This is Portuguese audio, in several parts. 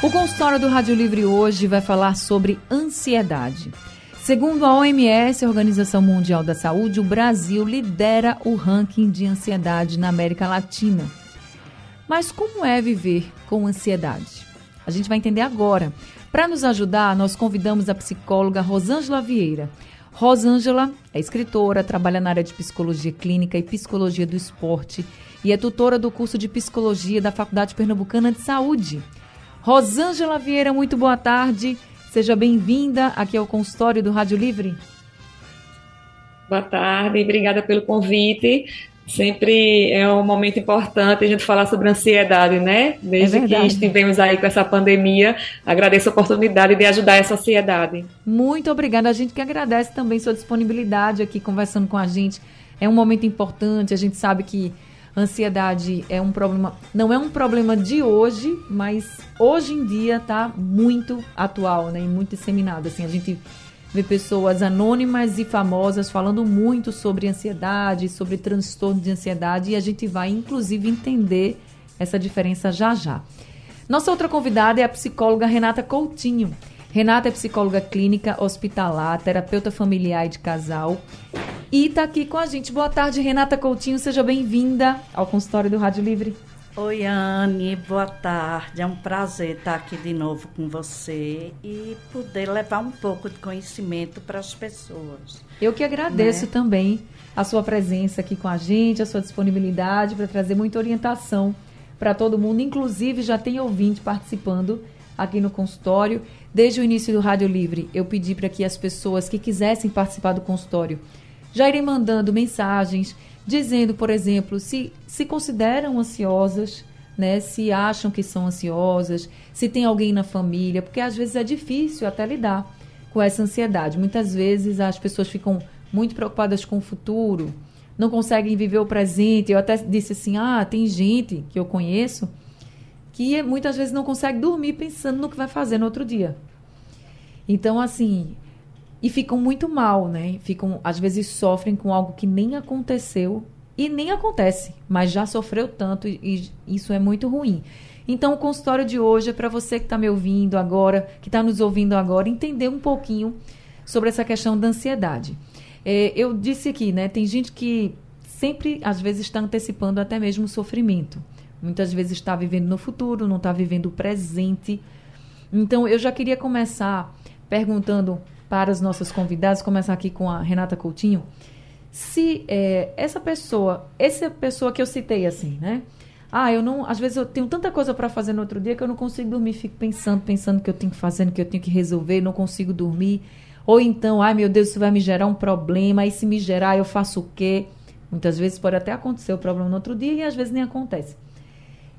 O consultório do Rádio Livre hoje vai falar sobre ansiedade. Segundo a OMS, a Organização Mundial da Saúde, o Brasil lidera o ranking de ansiedade na América Latina. Mas como é viver com ansiedade? A gente vai entender agora. Para nos ajudar, nós convidamos a psicóloga Rosângela Vieira. Rosângela é escritora, trabalha na área de psicologia clínica e psicologia do esporte e é tutora do curso de psicologia da Faculdade Pernambucana de Saúde. Rosângela Vieira, muito boa tarde. Seja bem-vinda aqui ao consultório do Rádio Livre. Boa tarde, obrigada pelo convite. Sempre é um momento importante a gente falar sobre ansiedade, né? Desde é que estivemos aí com essa pandemia, agradeço a oportunidade de ajudar essa ansiedade. Muito obrigada. A gente que agradece também sua disponibilidade aqui conversando com a gente. É um momento importante, a gente sabe que ansiedade é um problema, não é um problema de hoje, mas hoje em dia está muito atual, né, e muito disseminado. Assim, a gente vê pessoas anônimas e famosas falando muito sobre ansiedade, sobre transtorno de ansiedade, e a gente vai inclusive entender essa diferença já já. Nossa outra convidada é a psicóloga Renata Coutinho. Renata é psicóloga clínica, hospitalar, terapeuta familiar e de casal. E está aqui com a gente. Boa tarde, Renata Coutinho. Seja bem-vinda ao consultório do Rádio Livre. Oi, Anne. Boa tarde. É um prazer estar aqui de novo com você e poder levar um pouco de conhecimento para as pessoas. Eu que agradeço né? também a sua presença aqui com a gente, a sua disponibilidade para trazer muita orientação para todo mundo. Inclusive, já tem ouvinte participando aqui no consultório. Desde o início do Rádio Livre, eu pedi para que as pessoas que quisessem participar do consultório já irem mandando mensagens dizendo, por exemplo, se se consideram ansiosas, né, se acham que são ansiosas, se tem alguém na família, porque às vezes é difícil até lidar com essa ansiedade. Muitas vezes as pessoas ficam muito preocupadas com o futuro, não conseguem viver o presente. Eu até disse assim: "Ah, tem gente que eu conheço que muitas vezes não consegue dormir pensando no que vai fazer no outro dia. Então, assim, e ficam muito mal, né? Ficam, às vezes, sofrem com algo que nem aconteceu e nem acontece, mas já sofreu tanto e, e isso é muito ruim. Então, o consultório de hoje é para você que está me ouvindo agora, que está nos ouvindo agora, entender um pouquinho sobre essa questão da ansiedade. É, eu disse aqui, né? Tem gente que sempre, às vezes, está antecipando até mesmo o sofrimento. Muitas vezes está vivendo no futuro, não está vivendo o presente. Então, eu já queria começar perguntando para os nossos convidados, começar aqui com a Renata Coutinho, se é, essa pessoa, essa pessoa que eu citei assim, né? Ah, eu não, às vezes eu tenho tanta coisa para fazer no outro dia que eu não consigo dormir, fico pensando, pensando que eu tenho que fazer, que eu tenho que resolver, não consigo dormir. Ou então, ai meu Deus, isso vai me gerar um problema, e se me gerar, eu faço o quê? Muitas vezes pode até acontecer o problema no outro dia e às vezes nem acontece.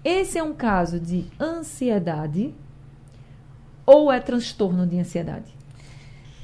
Esse é um caso de ansiedade ou é transtorno de ansiedade?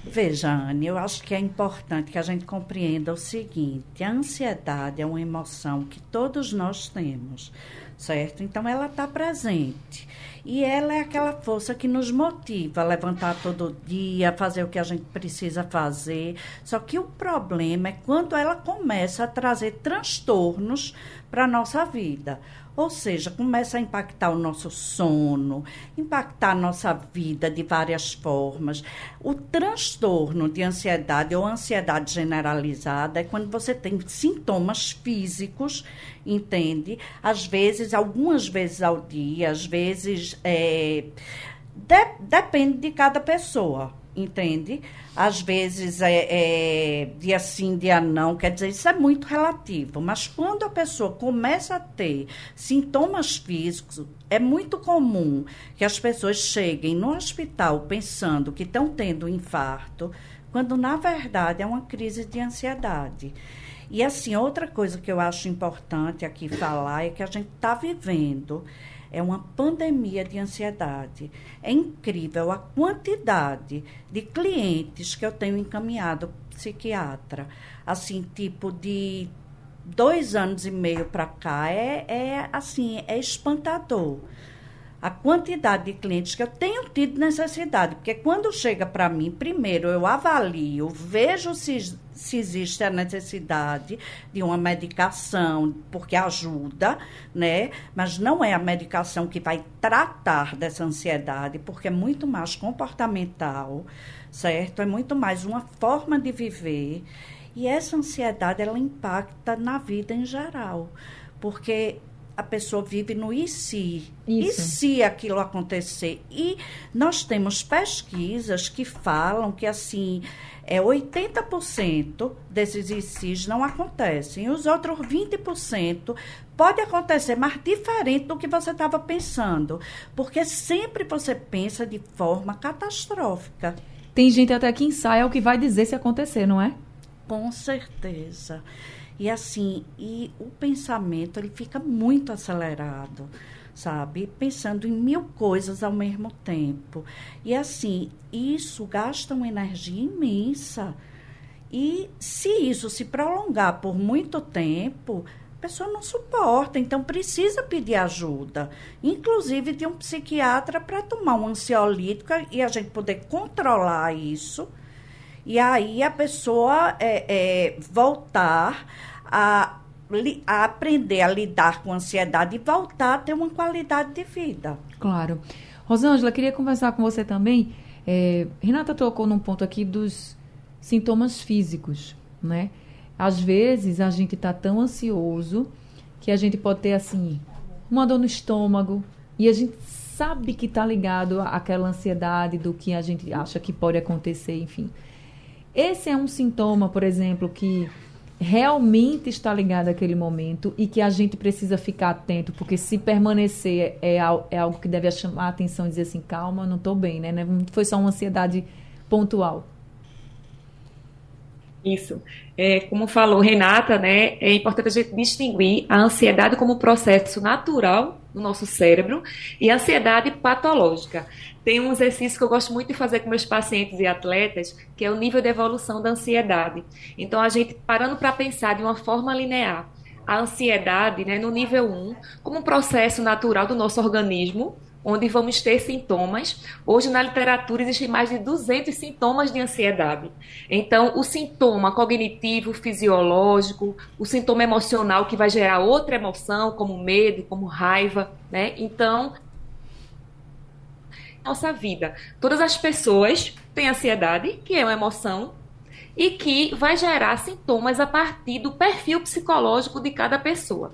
Veja, Anne, eu acho que é importante que a gente compreenda o seguinte: a ansiedade é uma emoção que todos nós temos, certo? Então, ela está presente. E ela é aquela força que nos motiva a levantar todo dia, fazer o que a gente precisa fazer. Só que o problema é quando ela começa a trazer transtornos para a nossa vida. Ou seja, começa a impactar o nosso sono, impactar a nossa vida de várias formas. O transtorno de ansiedade ou ansiedade generalizada é quando você tem sintomas físicos, entende? Às vezes, algumas vezes ao dia, às vezes. É, de, depende de cada pessoa entende? Às vezes é, é dia sim, dia não, quer dizer, isso é muito relativo. Mas quando a pessoa começa a ter sintomas físicos, é muito comum que as pessoas cheguem no hospital pensando que estão tendo um infarto, quando na verdade é uma crise de ansiedade. E assim, outra coisa que eu acho importante aqui falar é que a gente está vivendo é uma pandemia de ansiedade. É incrível a quantidade de clientes que eu tenho encaminhado psiquiatra. Assim, tipo de dois anos e meio para cá, é, é assim, é espantador a quantidade de clientes que eu tenho tido necessidade. Porque quando chega para mim, primeiro eu avalio, vejo se, se existe a necessidade de uma medicação, porque ajuda, né? Mas não é a medicação que vai tratar dessa ansiedade, porque é muito mais comportamental, certo? É muito mais uma forma de viver. E essa ansiedade, ela impacta na vida em geral. Porque a pessoa vive no e se. Isso. E se aquilo acontecer? E nós temos pesquisas que falam que, assim, é 80% desses e se não acontecem. Os outros 20% pode acontecer, mas diferente do que você estava pensando. Porque sempre você pensa de forma catastrófica. Tem gente até que ensaia o que vai dizer se acontecer, não é? Com certeza. E assim, e o pensamento ele fica muito acelerado, sabe? Pensando em mil coisas ao mesmo tempo. E assim, isso gasta uma energia imensa. E se isso se prolongar por muito tempo, a pessoa não suporta, então precisa pedir ajuda, inclusive de um psiquiatra para tomar um ansiolítico e a gente poder controlar isso e aí a pessoa é, é, voltar a, a aprender a lidar com a ansiedade e voltar a ter uma qualidade de vida. Claro. Rosângela, queria conversar com você também. É, Renata tocou num ponto aqui dos sintomas físicos, né? Às vezes a gente está tão ansioso que a gente pode ter assim uma dor no estômago e a gente sabe que está ligado àquela ansiedade do que a gente acha que pode acontecer, enfim. Esse é um sintoma, por exemplo, que realmente está ligado àquele momento e que a gente precisa ficar atento, porque se permanecer é, é algo que deve chamar a atenção e dizer assim, calma, não estou bem, né? Não foi só uma ansiedade pontual. Isso. É, como falou Renata, né, é importante a gente distinguir a ansiedade como processo natural no nosso cérebro e ansiedade patológica. Tem um exercício que eu gosto muito de fazer com meus pacientes e atletas, que é o nível de evolução da ansiedade. Então, a gente parando para pensar de uma forma linear, a ansiedade, né, no nível 1, como um processo natural do nosso organismo, onde vamos ter sintomas. Hoje, na literatura, existem mais de 200 sintomas de ansiedade. Então, o sintoma cognitivo, fisiológico, o sintoma emocional, que vai gerar outra emoção, como medo, como raiva, né? Então, nossa vida. Todas as pessoas têm ansiedade, que é uma emoção, e que vai gerar sintomas a partir do perfil psicológico de cada pessoa.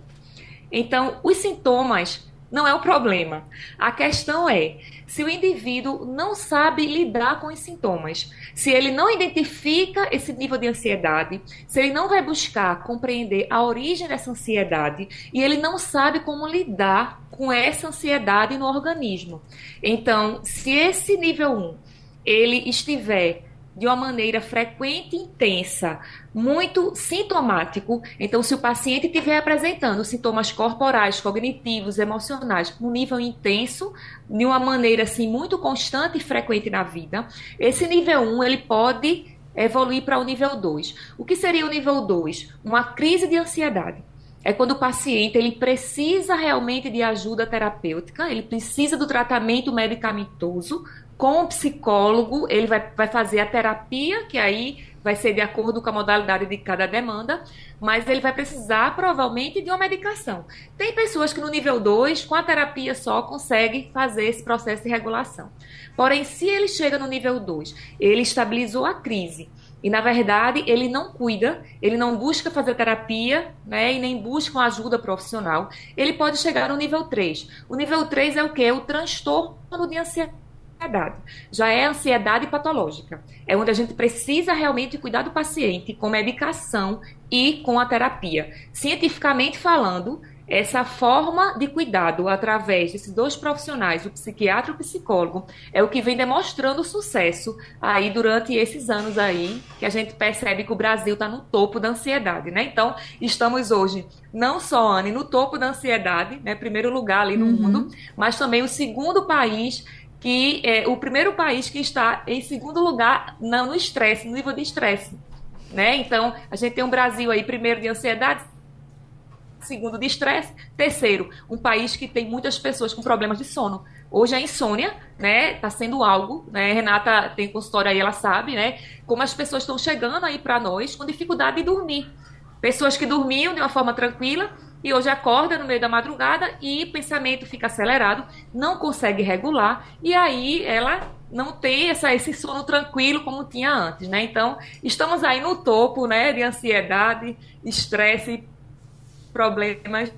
Então, os sintomas não é o problema. A questão é se o indivíduo não sabe lidar com os sintomas, se ele não identifica esse nível de ansiedade, se ele não vai buscar compreender a origem dessa ansiedade e ele não sabe como lidar com essa ansiedade no organismo. Então, se esse nível 1 ele estiver de uma maneira frequente e intensa, muito sintomático. Então, se o paciente estiver apresentando sintomas corporais, cognitivos, emocionais, um nível intenso, de uma maneira assim muito constante e frequente na vida, esse nível 1 ele pode evoluir para o nível 2. O que seria o nível 2? Uma crise de ansiedade. É quando o paciente ele precisa realmente de ajuda terapêutica, ele precisa do tratamento medicamentoso com o psicólogo, ele vai, vai fazer a terapia, que aí vai ser de acordo com a modalidade de cada demanda, mas ele vai precisar provavelmente de uma medicação. Tem pessoas que no nível 2, com a terapia só, conseguem fazer esse processo de regulação. Porém, se ele chega no nível 2, ele estabilizou a crise. E, na verdade, ele não cuida, ele não busca fazer terapia, né, e nem busca uma ajuda profissional. Ele pode chegar no nível 3. O nível 3 é o que? O transtorno de ansiedade ansiedade. Já é ansiedade patológica. É onde a gente precisa realmente cuidar do paciente com medicação e com a terapia. Cientificamente falando, essa forma de cuidado através desses dois profissionais, o psiquiatra e o psicólogo, é o que vem demonstrando sucesso aí durante esses anos aí, que a gente percebe que o Brasil está no topo da ansiedade, né? Então, estamos hoje não só, Anne, no topo da ansiedade, né? Primeiro lugar ali no uhum. mundo, mas também o segundo país que é o primeiro país que está em segundo lugar no estresse, no nível de estresse. Né? Então, a gente tem um Brasil aí, primeiro de ansiedade, segundo de estresse, terceiro, um país que tem muitas pessoas com problemas de sono. Hoje a insônia, né, tá sendo algo, né, Renata tem consultório aí, ela sabe, né, como as pessoas estão chegando aí para nós com dificuldade de dormir. Pessoas que dormiam de uma forma tranquila e hoje acorda no meio da madrugada e o pensamento fica acelerado, não consegue regular e aí ela não tem essa, esse sono tranquilo como tinha antes, né? Então, estamos aí no topo, né, de ansiedade, estresse, problemas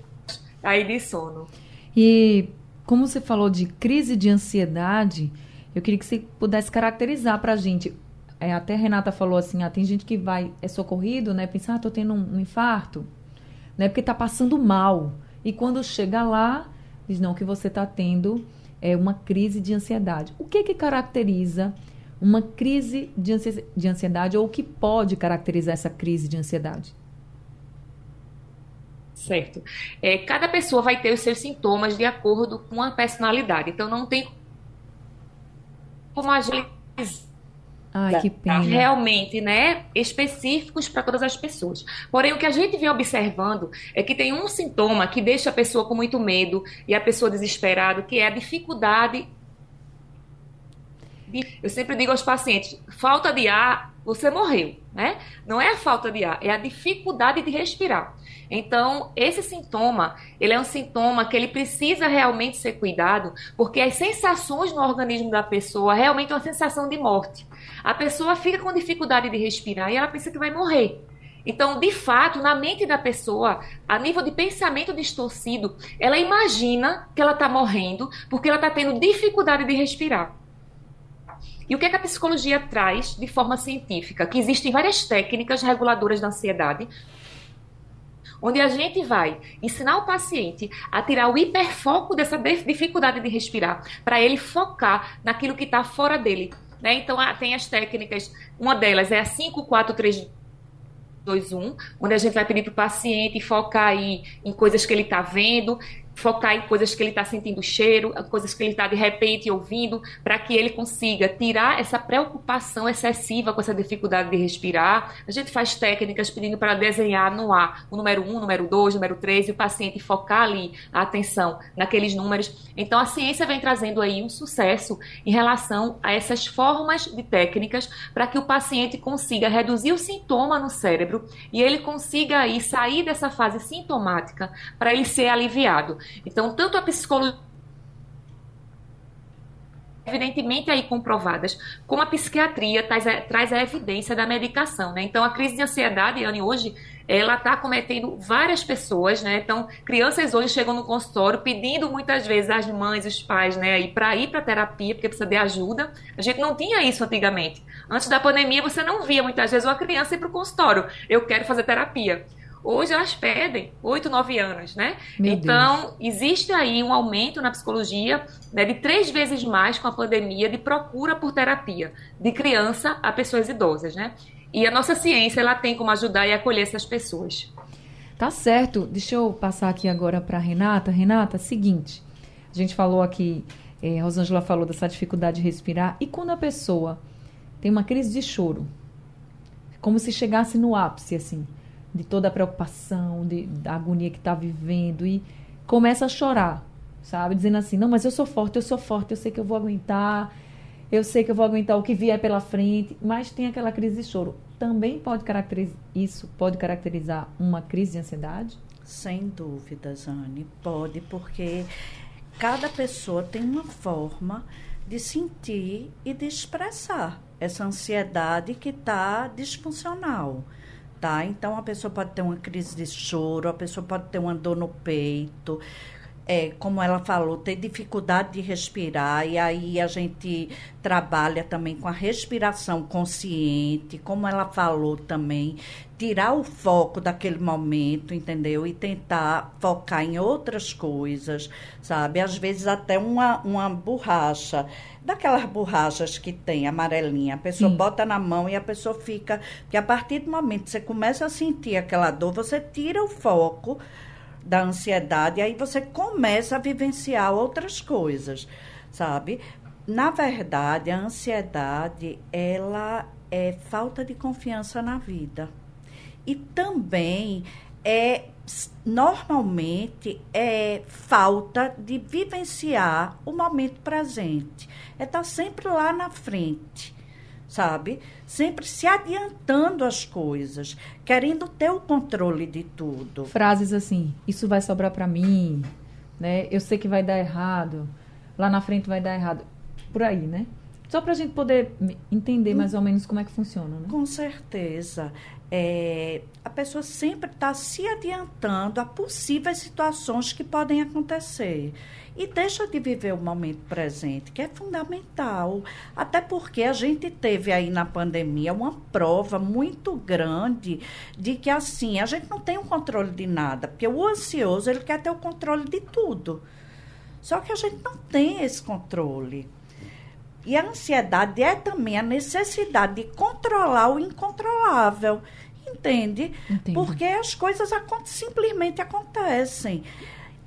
aí de sono. E como você falou de crise de ansiedade, eu queria que você pudesse caracterizar para a gente. É, até a Renata falou assim, ah, tem gente que vai, é socorrido, né? Pensar, ah, tô tendo um, um infarto né? Porque está passando mal. E quando chega lá, diz não que você está tendo é uma crise de ansiedade. O que que caracteriza uma crise de ansiedade ou o que pode caracterizar essa crise de ansiedade? Certo. É, cada pessoa vai ter os seus sintomas de acordo com a personalidade. Então não tem como agilizar Ai, que pena. realmente, né, específicos para todas as pessoas. Porém, o que a gente vem observando é que tem um sintoma que deixa a pessoa com muito medo e a pessoa desesperada, que é a dificuldade. De, eu sempre digo aos pacientes: falta de ar, você morreu, né? Não é a falta de ar, é a dificuldade de respirar. Então, esse sintoma, ele é um sintoma que ele precisa realmente ser cuidado, porque as sensações no organismo da pessoa realmente é uma sensação de morte. A pessoa fica com dificuldade de respirar e ela pensa que vai morrer. Então, de fato, na mente da pessoa, a nível de pensamento distorcido, ela imagina que ela está morrendo porque ela está tendo dificuldade de respirar. E o que, é que a psicologia traz de forma científica? Que existem várias técnicas reguladoras da ansiedade, onde a gente vai ensinar o paciente a tirar o hiperfoco dessa dificuldade de respirar, para ele focar naquilo que está fora dele. Né? Então, tem as técnicas, uma delas é a 543 2, 1, onde a gente vai pedir para o paciente focar aí em coisas que ele está vendo, focar em coisas que ele está sentindo cheiro, coisas que ele está de repente ouvindo, para que ele consiga tirar essa preocupação excessiva com essa dificuldade de respirar. A gente faz técnicas pedindo para desenhar no ar o número 1, número 2, número 3, e o paciente focar ali a atenção naqueles números. Então a ciência vem trazendo aí um sucesso em relação a essas formas de técnicas para que o paciente consiga reduzir o sintoma no cérebro e ele consiga aí sair dessa fase sintomática para ele ser aliviado. Então, tanto a psicologia evidentemente aí comprovadas, como a psiquiatria traz a, traz a evidência da medicação, né? Então, a crise de ansiedade, Anne, hoje, ela está cometendo várias pessoas, né? Então, crianças hoje chegam no consultório pedindo muitas vezes às mães, os pais, né, para ir para terapia, porque precisa de ajuda. A gente não tinha isso antigamente. Antes da pandemia, você não via muitas vezes uma criança ir para o consultório. Eu quero fazer terapia. Hoje elas pedem 8, 9 anos, né? Meu então, Deus. existe aí um aumento na psicologia né, de três vezes mais com a pandemia de procura por terapia, de criança a pessoas idosas, né? E a nossa ciência, ela tem como ajudar e acolher essas pessoas. Tá certo. Deixa eu passar aqui agora para Renata. Renata, seguinte, a gente falou aqui, eh, Rosângela falou dessa dificuldade de respirar, e quando a pessoa tem uma crise de choro, como se chegasse no ápice, assim, de toda a preocupação, de, da agonia que está vivendo e começa a chorar, sabe? Dizendo assim: não, mas eu sou forte, eu sou forte, eu sei que eu vou aguentar, eu sei que eu vou aguentar o que vier pela frente, mas tem aquela crise de choro. Também pode caracterizar isso, pode caracterizar uma crise de ansiedade? Sem dúvida, Zane, pode, porque cada pessoa tem uma forma de sentir e de expressar essa ansiedade que está disfuncional tá? Então a pessoa pode ter uma crise de choro, a pessoa pode ter uma dor no peito. É, como ela falou, ter dificuldade de respirar, e aí a gente trabalha também com a respiração consciente, como ela falou também, tirar o foco daquele momento, entendeu? E tentar focar em outras coisas, sabe? Às vezes até uma, uma borracha, daquelas borrachas que tem amarelinha, a pessoa Sim. bota na mão e a pessoa fica. Porque a partir do momento que você começa a sentir aquela dor, você tira o foco da ansiedade, aí você começa a vivenciar outras coisas, sabe? Na verdade, a ansiedade, ela é falta de confiança na vida. E também é normalmente é falta de vivenciar o momento presente. É estar sempre lá na frente sabe? Sempre se adiantando as coisas, querendo ter o controle de tudo. Frases assim: isso vai sobrar para mim, né? Eu sei que vai dar errado, lá na frente vai dar errado. Por aí, né? Só para a gente poder entender mais ou menos como é que funciona, né? Com certeza. É, a pessoa sempre está se adiantando a possíveis situações que podem acontecer e deixa de viver o momento presente, que é fundamental. Até porque a gente teve aí na pandemia uma prova muito grande de que assim, a gente não tem o um controle de nada, porque o ansioso, ele quer ter o controle de tudo. Só que a gente não tem esse controle. E a ansiedade é também a necessidade de controlar o incontrolável. Entende? Entendi. Porque as coisas simplesmente acontecem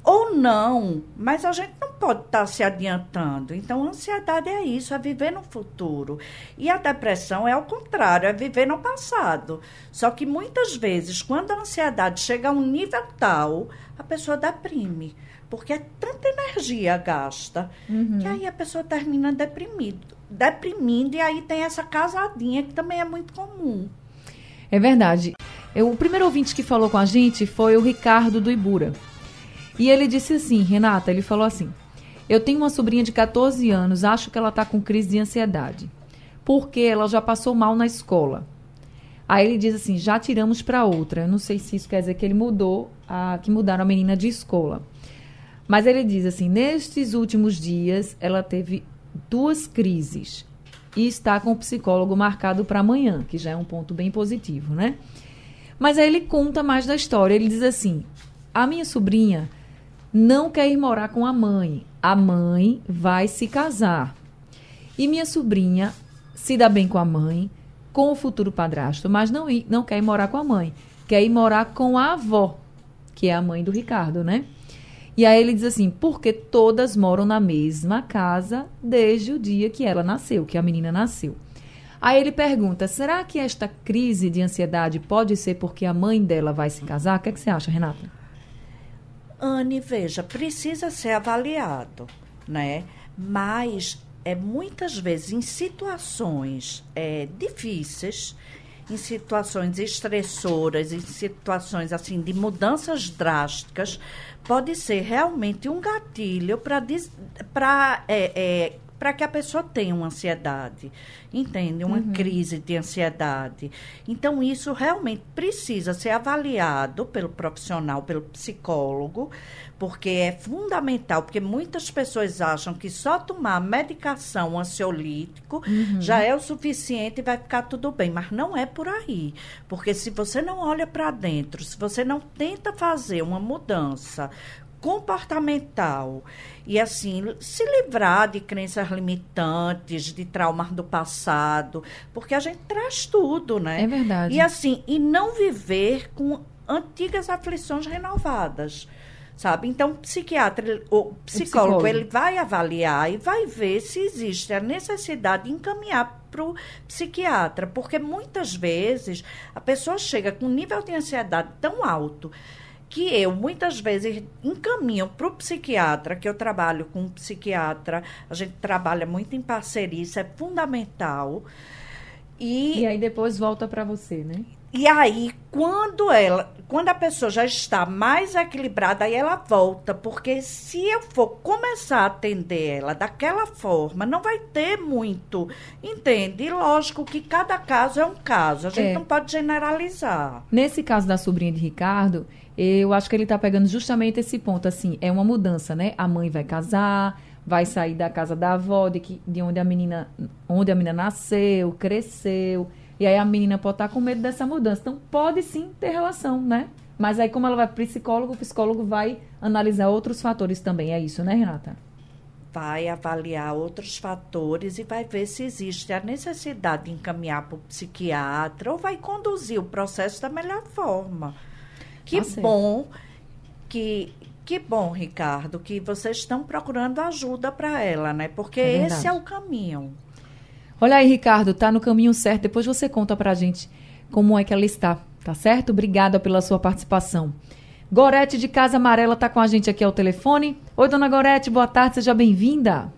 ou não, mas a gente não pode estar tá se adiantando. Então, a ansiedade é isso, é viver no futuro. E a depressão é o contrário, é viver no passado. Só que muitas vezes, quando a ansiedade chega a um nível tal, a pessoa deprime. Porque é tanta energia gasta, uhum. que aí a pessoa termina deprimido, deprimindo, e aí tem essa casadinha que também é muito comum. É verdade. Eu, o primeiro ouvinte que falou com a gente foi o Ricardo do Ibura. E ele disse assim, Renata, ele falou assim: Eu tenho uma sobrinha de 14 anos, acho que ela está com crise de ansiedade, porque ela já passou mal na escola. Aí ele diz assim: já tiramos para outra. Eu não sei se isso quer dizer que ele mudou, a, que mudaram a menina de escola. Mas ele diz assim: nestes últimos dias ela teve duas crises e está com o psicólogo marcado para amanhã, que já é um ponto bem positivo, né? Mas aí ele conta mais da história. Ele diz assim: a minha sobrinha não quer ir morar com a mãe. A mãe vai se casar. E minha sobrinha se dá bem com a mãe, com o futuro padrasto, mas não, ir, não quer ir morar com a mãe. Quer ir morar com a avó, que é a mãe do Ricardo, né? E aí ele diz assim: porque todas moram na mesma casa desde o dia que ela nasceu, que a menina nasceu. Aí ele pergunta: será que esta crise de ansiedade pode ser porque a mãe dela vai se casar? O que, é que você acha, Renata? Anne, veja, precisa ser avaliado, né? Mas é muitas vezes em situações é, difíceis, em situações estressoras, em situações assim de mudanças drásticas, pode ser realmente um gatilho para é, é, para que a pessoa tenha uma ansiedade, entende? Uma uhum. crise de ansiedade. Então, isso realmente precisa ser avaliado pelo profissional, pelo psicólogo, porque é fundamental, porque muitas pessoas acham que só tomar medicação ansiolítico uhum. já é o suficiente e vai ficar tudo bem, mas não é por aí. Porque se você não olha para dentro, se você não tenta fazer uma mudança comportamental e assim se livrar de crenças limitantes, de traumas do passado, porque a gente traz tudo, né? É verdade. E assim, e não viver com antigas aflições renovadas. Sabe? Então, psiquiatra, o psicólogo, psicólogo, ele vai avaliar e vai ver se existe a necessidade de encaminhar para o psiquiatra, porque muitas vezes a pessoa chega com um nível de ansiedade tão alto que eu muitas vezes encaminho para o psiquiatra, que eu trabalho com um psiquiatra, a gente trabalha muito em parceria, isso é fundamental. E, e aí depois volta para você, né? E aí, quando ela, quando a pessoa já está mais equilibrada, aí ela volta, porque se eu for começar a atender ela daquela forma, não vai ter muito, entende? E lógico que cada caso é um caso, a gente é. não pode generalizar. Nesse caso da sobrinha de Ricardo, eu acho que ele está pegando justamente esse ponto, assim, é uma mudança, né? A mãe vai casar, vai sair da casa da avó, de, que, de onde a menina, onde a menina nasceu, cresceu e aí a menina pode estar com medo dessa mudança. Então, pode sim ter relação, né? Mas aí, como ela vai para psicólogo, o psicólogo vai analisar outros fatores também. É isso, né, Renata? Vai avaliar outros fatores e vai ver se existe a necessidade de encaminhar para o psiquiatra ou vai conduzir o processo da melhor forma. Que tá bom que que bom, Ricardo, que vocês estão procurando ajuda para ela, né? Porque é esse é o caminho. Olha aí, Ricardo, tá no caminho certo. Depois você conta pra gente como é que ela está, tá certo? Obrigada pela sua participação. Gorete de Casa Amarela tá com a gente aqui ao telefone. Oi, dona Gorete, boa tarde, seja bem-vinda.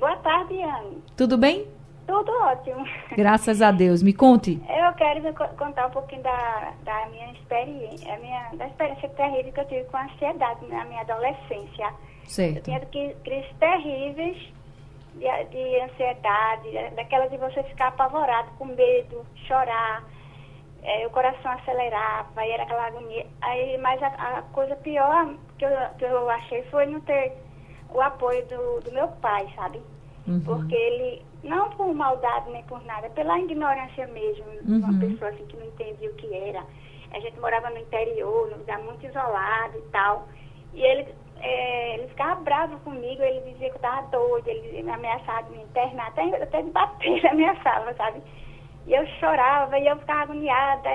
Boa tarde, Anne. Tudo bem? Tudo ótimo. Graças a Deus. Me conte. Eu quero contar um pouquinho da, da minha experiência, a minha, da experiência terrível que eu tive com a ansiedade na minha adolescência. Certo. Eu tinha crises terríveis de, de ansiedade, daquela de você ficar apavorado, com medo, chorar, é, o coração acelerava, aí era aquela agonia. Aí, mas a, a, coisa pior que eu, que eu achei foi não ter o apoio do, do meu pai, sabe? Uhum. Porque ele, não por maldade nem por nada, pela ignorância mesmo, uhum. uma pessoa assim que não entendia o que era. A gente morava no interior, num lugar muito isolado e tal. E ele é, ele ficava bravo comigo, ele dizia que eu estava doida, ele me ameaçava de me internar, até, até de bater, ele ameaçava, sabe? E eu chorava e eu ficava agoniada.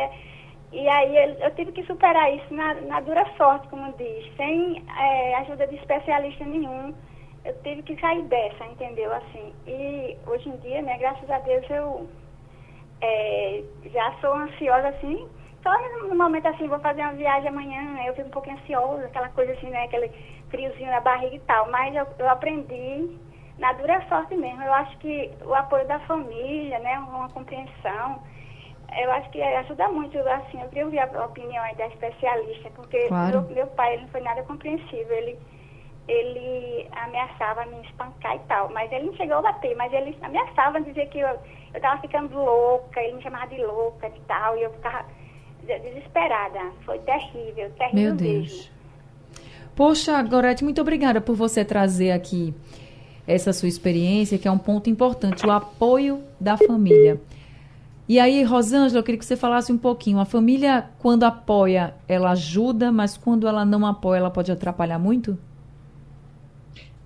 E aí ele, eu tive que superar isso na, na dura sorte, como diz, sem é, ajuda de especialista nenhum. Eu tive que sair dessa, entendeu? Assim. E hoje em dia, né, graças a Deus, eu é, já sou ansiosa assim. Só no momento assim, vou fazer uma viagem amanhã, eu fico um pouquinho ansiosa, aquela coisa assim, né? Aquele friozinho na barriga e tal, mas eu, eu aprendi na dura sorte mesmo. Eu acho que o apoio da família, né, uma compreensão, eu acho que ajuda muito, assim, eu queria ouvir a opinião aí da especialista, porque claro. meu, meu pai ele não foi nada compreensível, ele, ele ameaçava me espancar e tal, mas ele não chegou a bater, mas ele ameaçava dizer que eu, eu tava ficando louca, ele me chamava de louca e tal, e eu ficava desesperada. Foi terrível, terrível Meu Deus. mesmo. Poxa, Gorete, muito obrigada por você trazer aqui essa sua experiência, que é um ponto importante, o apoio da família. E aí, Rosângela, eu queria que você falasse um pouquinho. A família, quando apoia, ela ajuda, mas quando ela não apoia, ela pode atrapalhar muito?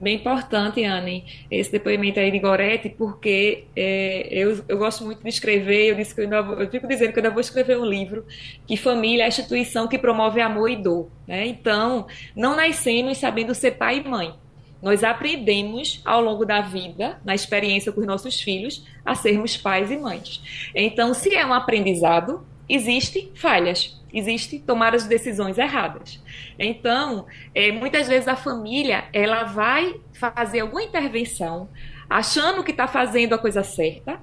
Bem importante, Anne, esse depoimento aí de Gorete, porque é, eu, eu gosto muito de escrever, eu, disse que eu, ainda, eu fico dizendo que eu ainda vou escrever um livro, que família é a instituição que promove amor e dor. Né? Então, não nascemos sabendo ser pai e mãe. Nós aprendemos ao longo da vida, na experiência com os nossos filhos, a sermos pais e mães. Então, se é um aprendizado, existem falhas existe tomar as decisões erradas. Então, é, muitas vezes a família ela vai fazer alguma intervenção achando que está fazendo a coisa certa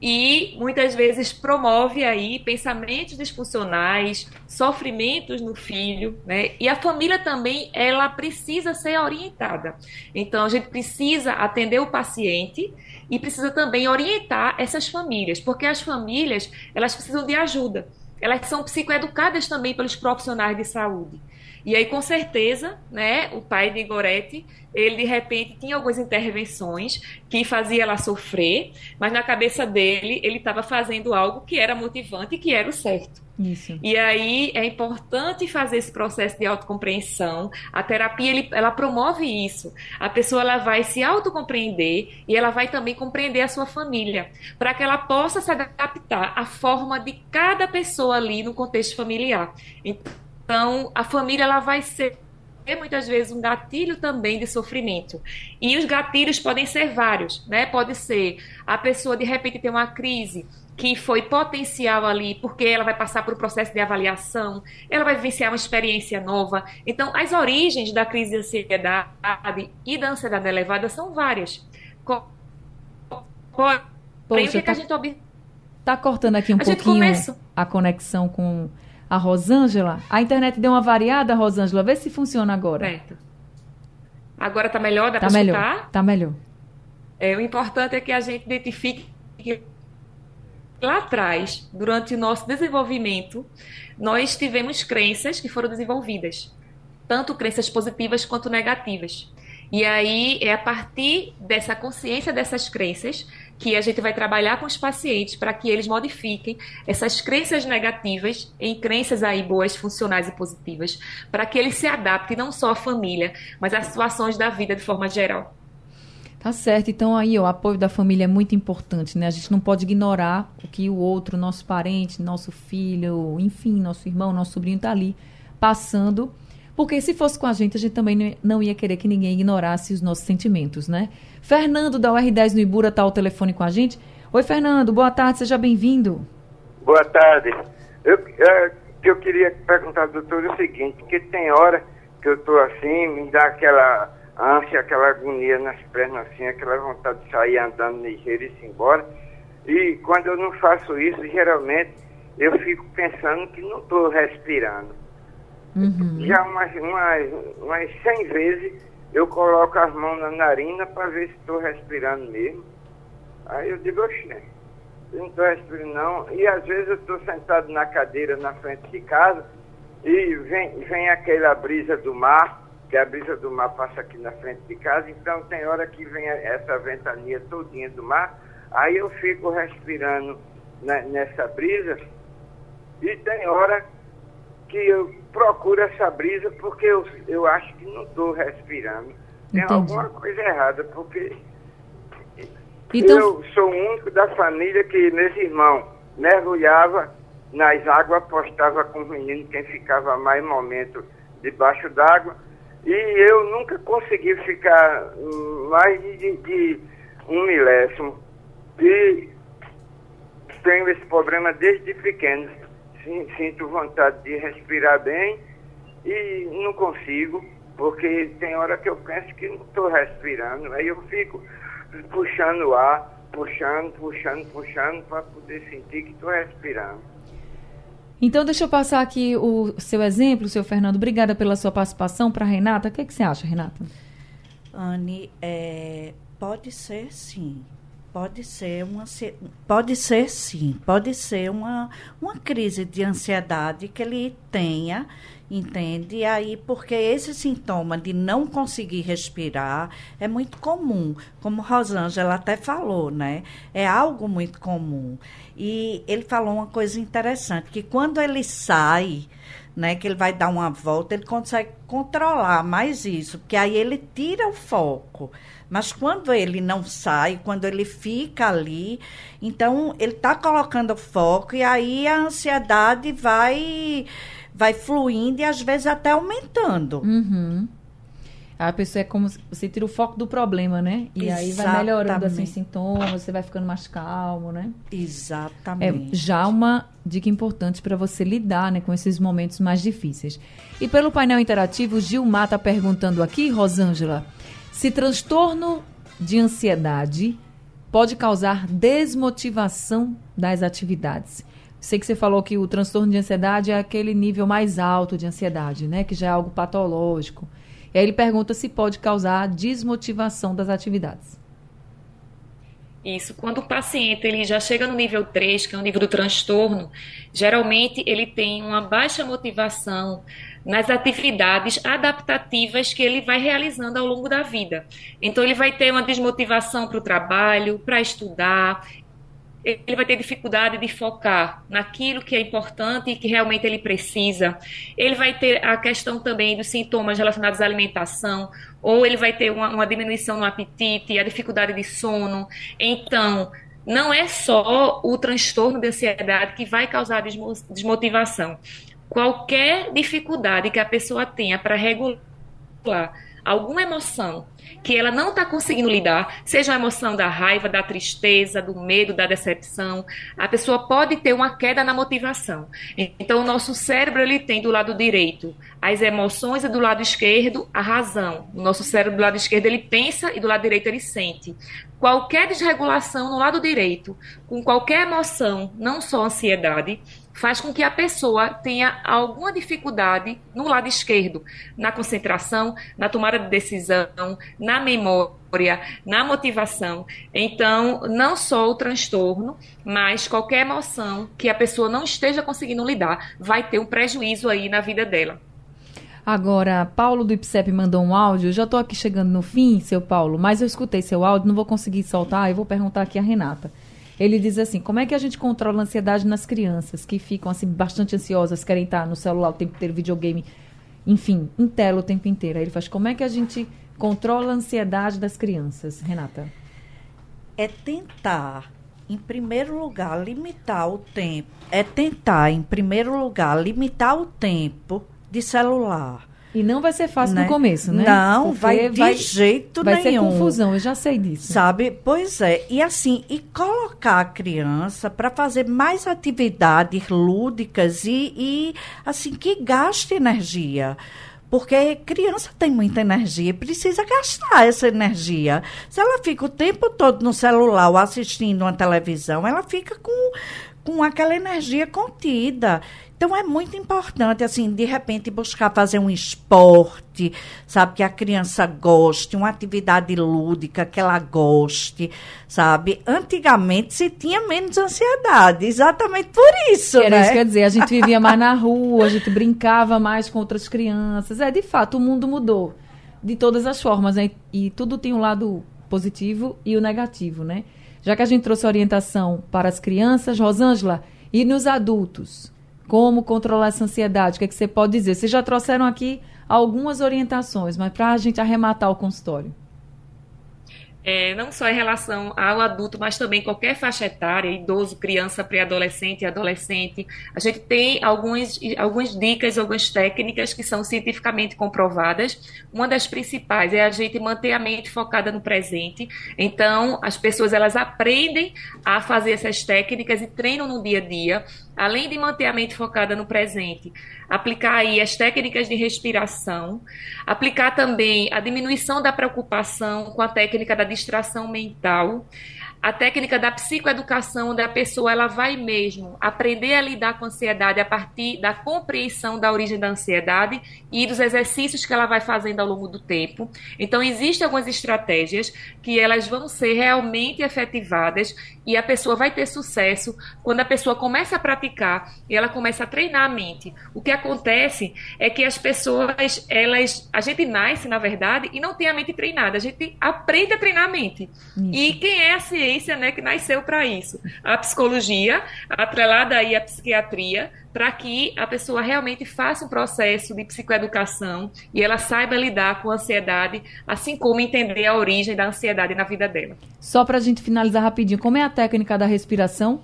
e muitas vezes promove aí pensamentos disfuncionais, sofrimentos no filho, né? E a família também ela precisa ser orientada. Então a gente precisa atender o paciente e precisa também orientar essas famílias, porque as famílias elas precisam de ajuda elas são psicoeducadas também pelos profissionais de saúde. E aí, com certeza, né, o pai de Gorete, ele de repente tinha algumas intervenções que fazia ela sofrer, mas na cabeça dele, ele estava fazendo algo que era motivante e que era o certo. Isso. E aí é importante fazer esse processo de autocompreensão. A terapia ele, ela promove isso. A pessoa ela vai se autocompreender e ela vai também compreender a sua família, para que ela possa se adaptar à forma de cada pessoa ali no contexto familiar. Então, a família ela vai ser muitas vezes um gatilho também de sofrimento. E os gatilhos podem ser vários, né? Pode ser a pessoa de repente ter uma crise que foi potencial ali, porque ela vai passar por um processo de avaliação, ela vai vivenciar uma experiência nova. Então, as origens da crise de ansiedade e da ansiedade elevada são várias. Poxa, o que, tá, que a gente Tá cortando aqui um a pouquinho a conexão com a Rosângela. A internet deu uma variada, Rosângela. Vê se funciona agora. Certo. Agora está melhor? Dá tá para escutar? Está melhor. É, o importante é que a gente identifique que lá atrás, durante o nosso desenvolvimento, nós tivemos crenças que foram desenvolvidas, tanto crenças positivas quanto negativas. E aí é a partir dessa consciência dessas crenças que a gente vai trabalhar com os pacientes para que eles modifiquem essas crenças negativas em crenças aí boas, funcionais e positivas, para que eles se adaptem não só à família, mas às situações da vida de forma geral. Tá certo. Então aí ó, o apoio da família é muito importante, né? A gente não pode ignorar o que o outro, nosso parente, nosso filho, enfim, nosso irmão, nosso sobrinho está ali passando porque se fosse com a gente, a gente também não ia querer que ninguém ignorasse os nossos sentimentos, né? Fernando, da UR10 no Ibura, está ao telefone com a gente. Oi, Fernando, boa tarde, seja bem-vindo. Boa tarde. Eu, eu, eu queria perguntar ao doutor o seguinte, que tem hora que eu estou assim, me dá aquela ânsia, aquela agonia nas pernas assim, aquela vontade de sair andando ligeiro e ir embora. E quando eu não faço isso, geralmente eu fico pensando que não estou respirando. Uhum. Já umas, umas, umas 100 vezes eu coloco as mãos na narina para ver se estou respirando mesmo. Aí eu digo, oxe, né? Eu não estou respirando não. E às vezes eu estou sentado na cadeira na frente de casa e vem, vem aquela brisa do mar, que a brisa do mar passa aqui na frente de casa, então tem hora que vem essa ventania todinha do mar, aí eu fico respirando na, nessa brisa e tem hora que eu procuro essa brisa porque eu, eu acho que não estou respirando. Tem Entendi. alguma coisa errada, porque então... eu sou o único da família que, nesse irmão, mergulhava nas águas, apostava com os meninos quem ficava mais momento debaixo d'água. E eu nunca consegui ficar mais de, de um milésimo. E tenho esse problema desde pequeno sinto vontade de respirar bem e não consigo, porque tem hora que eu penso que não estou respirando, aí eu fico puxando o ar, puxando, puxando, puxando, para poder sentir que estou respirando. Então, deixa eu passar aqui o seu exemplo, seu Fernando. Obrigada pela sua participação. Para Renata, o que, que você acha, Renata? Anne, é, pode ser sim. Pode ser uma pode ser sim, pode ser uma, uma crise de ansiedade que ele tenha, entende? Aí, porque esse sintoma de não conseguir respirar é muito comum, como Rosângela até falou, né? É algo muito comum. E ele falou uma coisa interessante, que quando ele sai, né, que ele vai dar uma volta, ele consegue controlar mais isso, porque aí ele tira o foco. Mas quando ele não sai, quando ele fica ali, então ele está colocando foco e aí a ansiedade vai vai fluindo e às vezes até aumentando. Uhum. A pessoa é como se você tira o foco do problema, né? E Exatamente. aí vai melhorando assim os sintomas, você vai ficando mais calmo, né? Exatamente. É já uma dica importante para você lidar né, com esses momentos mais difíceis. E pelo painel interativo, Gilmar está perguntando aqui, Rosângela, se transtorno de ansiedade pode causar desmotivação das atividades. Sei que você falou que o transtorno de ansiedade é aquele nível mais alto de ansiedade, né? Que já é algo patológico. E aí ele pergunta se pode causar desmotivação das atividades. Isso, quando o paciente ele já chega no nível 3, que é o nível do transtorno, geralmente ele tem uma baixa motivação, nas atividades adaptativas que ele vai realizando ao longo da vida. Então, ele vai ter uma desmotivação para o trabalho, para estudar, ele vai ter dificuldade de focar naquilo que é importante e que realmente ele precisa. Ele vai ter a questão também dos sintomas relacionados à alimentação, ou ele vai ter uma, uma diminuição no apetite, a dificuldade de sono. Então, não é só o transtorno de ansiedade que vai causar desmotivação qualquer dificuldade que a pessoa tenha para regular alguma emoção que ela não está conseguindo lidar, seja a emoção da raiva, da tristeza, do medo, da decepção, a pessoa pode ter uma queda na motivação. Então, o nosso cérebro ele tem do lado direito as emoções e do lado esquerdo a razão. O nosso cérebro do lado esquerdo ele pensa e do lado direito ele sente. Qualquer desregulação no lado direito, com qualquer emoção, não só ansiedade, faz com que a pessoa tenha alguma dificuldade no lado esquerdo, na concentração, na tomada de decisão, na memória, na motivação. Então, não só o transtorno, mas qualquer emoção que a pessoa não esteja conseguindo lidar vai ter um prejuízo aí na vida dela. Agora, Paulo do IPSEP mandou um áudio. Eu já estou aqui chegando no fim, seu Paulo, mas eu escutei seu áudio, não vou conseguir soltar, eu vou perguntar aqui a Renata. Ele diz assim: como é que a gente controla a ansiedade nas crianças que ficam assim bastante ansiosas, querem estar no celular o tempo inteiro, videogame, enfim, em tela o tempo inteiro. Aí ele faz: como é que a gente controla a ansiedade das crianças, Renata? É tentar, em primeiro lugar, limitar o tempo. É tentar, em primeiro lugar, limitar o tempo de celular. E não vai ser fácil né? no começo, né? Não, Porque vai de vai, jeito vai nenhum. Vai ser confusão, eu já sei disso. Sabe? Pois é. E assim, e colocar a criança para fazer mais atividades lúdicas e, e, assim, que gaste energia. Porque criança tem muita energia, precisa gastar essa energia. Se ela fica o tempo todo no celular ou assistindo uma televisão, ela fica com, com aquela energia contida. Então é muito importante, assim, de repente buscar fazer um esporte, sabe, que a criança goste, uma atividade lúdica que ela goste, sabe? Antigamente se tinha menos ansiedade, exatamente por isso, Era né? isso quer dizer, a gente vivia mais na rua, a gente brincava mais com outras crianças. É, de fato, o mundo mudou de todas as formas, né? E tudo tem um lado positivo e o negativo, né? Já que a gente trouxe orientação para as crianças, Rosângela, e nos adultos? Como controlar essa ansiedade? O que, é que você pode dizer? Vocês já trouxeram aqui algumas orientações, mas para a gente arrematar o consultório é, não só em relação ao adulto, mas também qualquer faixa etária, idoso, criança, pré-adolescente adolescente. A gente tem alguns, algumas dicas, algumas técnicas que são cientificamente comprovadas. Uma das principais é a gente manter a mente focada no presente. Então, as pessoas elas aprendem a fazer essas técnicas e treinam no dia a dia além de manter a mente focada no presente, aplicar aí as técnicas de respiração, aplicar também a diminuição da preocupação com a técnica da distração mental, a técnica da psicoeducação, onde a pessoa ela vai mesmo aprender a lidar com a ansiedade a partir da compreensão da origem da ansiedade e dos exercícios que ela vai fazendo ao longo do tempo. Então, existem algumas estratégias que elas vão ser realmente efetivadas e a pessoa vai ter sucesso quando a pessoa começa a praticar e ela começa a treinar a mente. O que acontece é que as pessoas, elas, a gente nasce, na verdade, e não tem a mente treinada. A gente aprende a treinar a mente. Isso. E quem é a ciência ciência né, que nasceu para isso. A psicologia, atrelada aí à psiquiatria, para que a pessoa realmente faça um processo de psicoeducação e ela saiba lidar com a ansiedade, assim como entender a origem da ansiedade na vida dela. Só para a gente finalizar rapidinho, como é a técnica da respiração?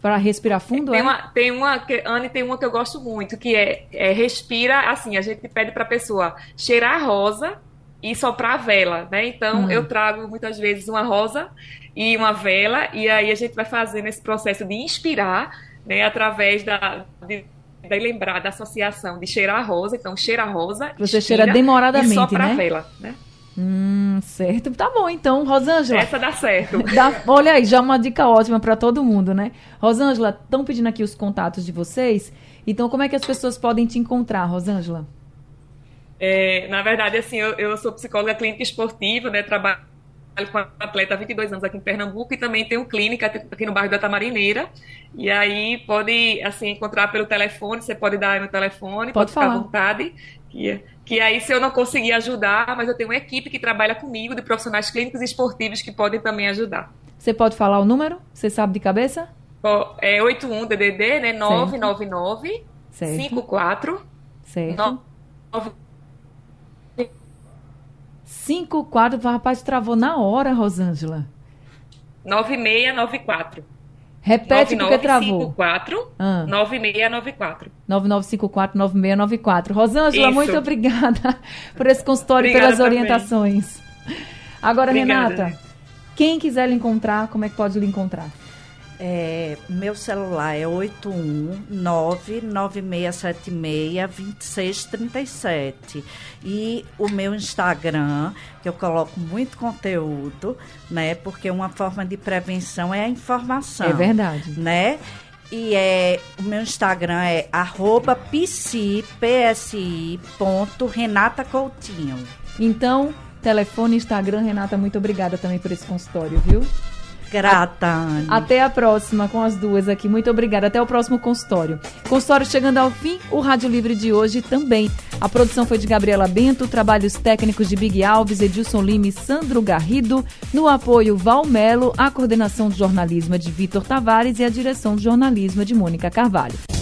Para respirar fundo, tem é? Uma, tem uma, que, Anne, tem uma que eu gosto muito, que é, é respira assim, a gente pede para a pessoa cheirar rosa e soprar a vela, né? Então, hum. eu trago muitas vezes uma rosa e uma vela, e aí a gente vai fazendo esse processo de inspirar, né, através da. De, de lembrar da associação de cheirar a rosa, então cheira a rosa. Você cheira demoradamente, e sopra né? a vela, né? Hum, certo. Tá bom, então, Rosângela. Essa dá certo. Dá, olha aí, já uma dica ótima para todo mundo, né? Rosângela, estão pedindo aqui os contatos de vocês. Então, como é que as pessoas podem te encontrar, Rosângela? É, na verdade, assim, eu, eu sou psicóloga clínica esportiva, né? Trabalho com atleta há 22 anos aqui em Pernambuco e também tenho clínica aqui no bairro da Tamarineira. E aí pode assim encontrar pelo telefone, você pode dar meu telefone, pode, pode ficar à vontade. Que, que aí, se eu não conseguir ajudar, mas eu tenho uma equipe que trabalha comigo, de profissionais clínicos e esportivos que podem também ajudar. Você pode falar o número? Você sabe de cabeça? É 81 DDD, né? 999 certo. 54 certo. 9 Cinco quadros, rapaz, travou na hora, Rosângela. 9694. Repete porque travou. 9954 ah. 9694. 9954 9694. Rosângela, Isso. muito obrigada por esse consultório e pelas também. orientações. Agora, Obrigada. Renata, quem quiser lhe encontrar, como é que pode lhe encontrar? É, meu celular é 81996762637 e o meu Instagram, que eu coloco muito conteúdo, né? Porque uma forma de prevenção é a informação. É verdade. Né? E é, o meu Instagram é arroba psi, psi, ponto, Renata Coutinho. Então, telefone, Instagram, Renata, muito obrigada também por esse consultório, viu? Grata, Anne. Até a próxima com as duas aqui. Muito obrigada. Até o próximo consultório. Consultório chegando ao fim, o Rádio Livre de hoje também. A produção foi de Gabriela Bento, trabalhos técnicos de Big Alves, Edilson Lima e Sandro Garrido. No apoio, Val Melo, a coordenação de jornalismo é de Vitor Tavares e a direção de jornalismo é de Mônica Carvalho.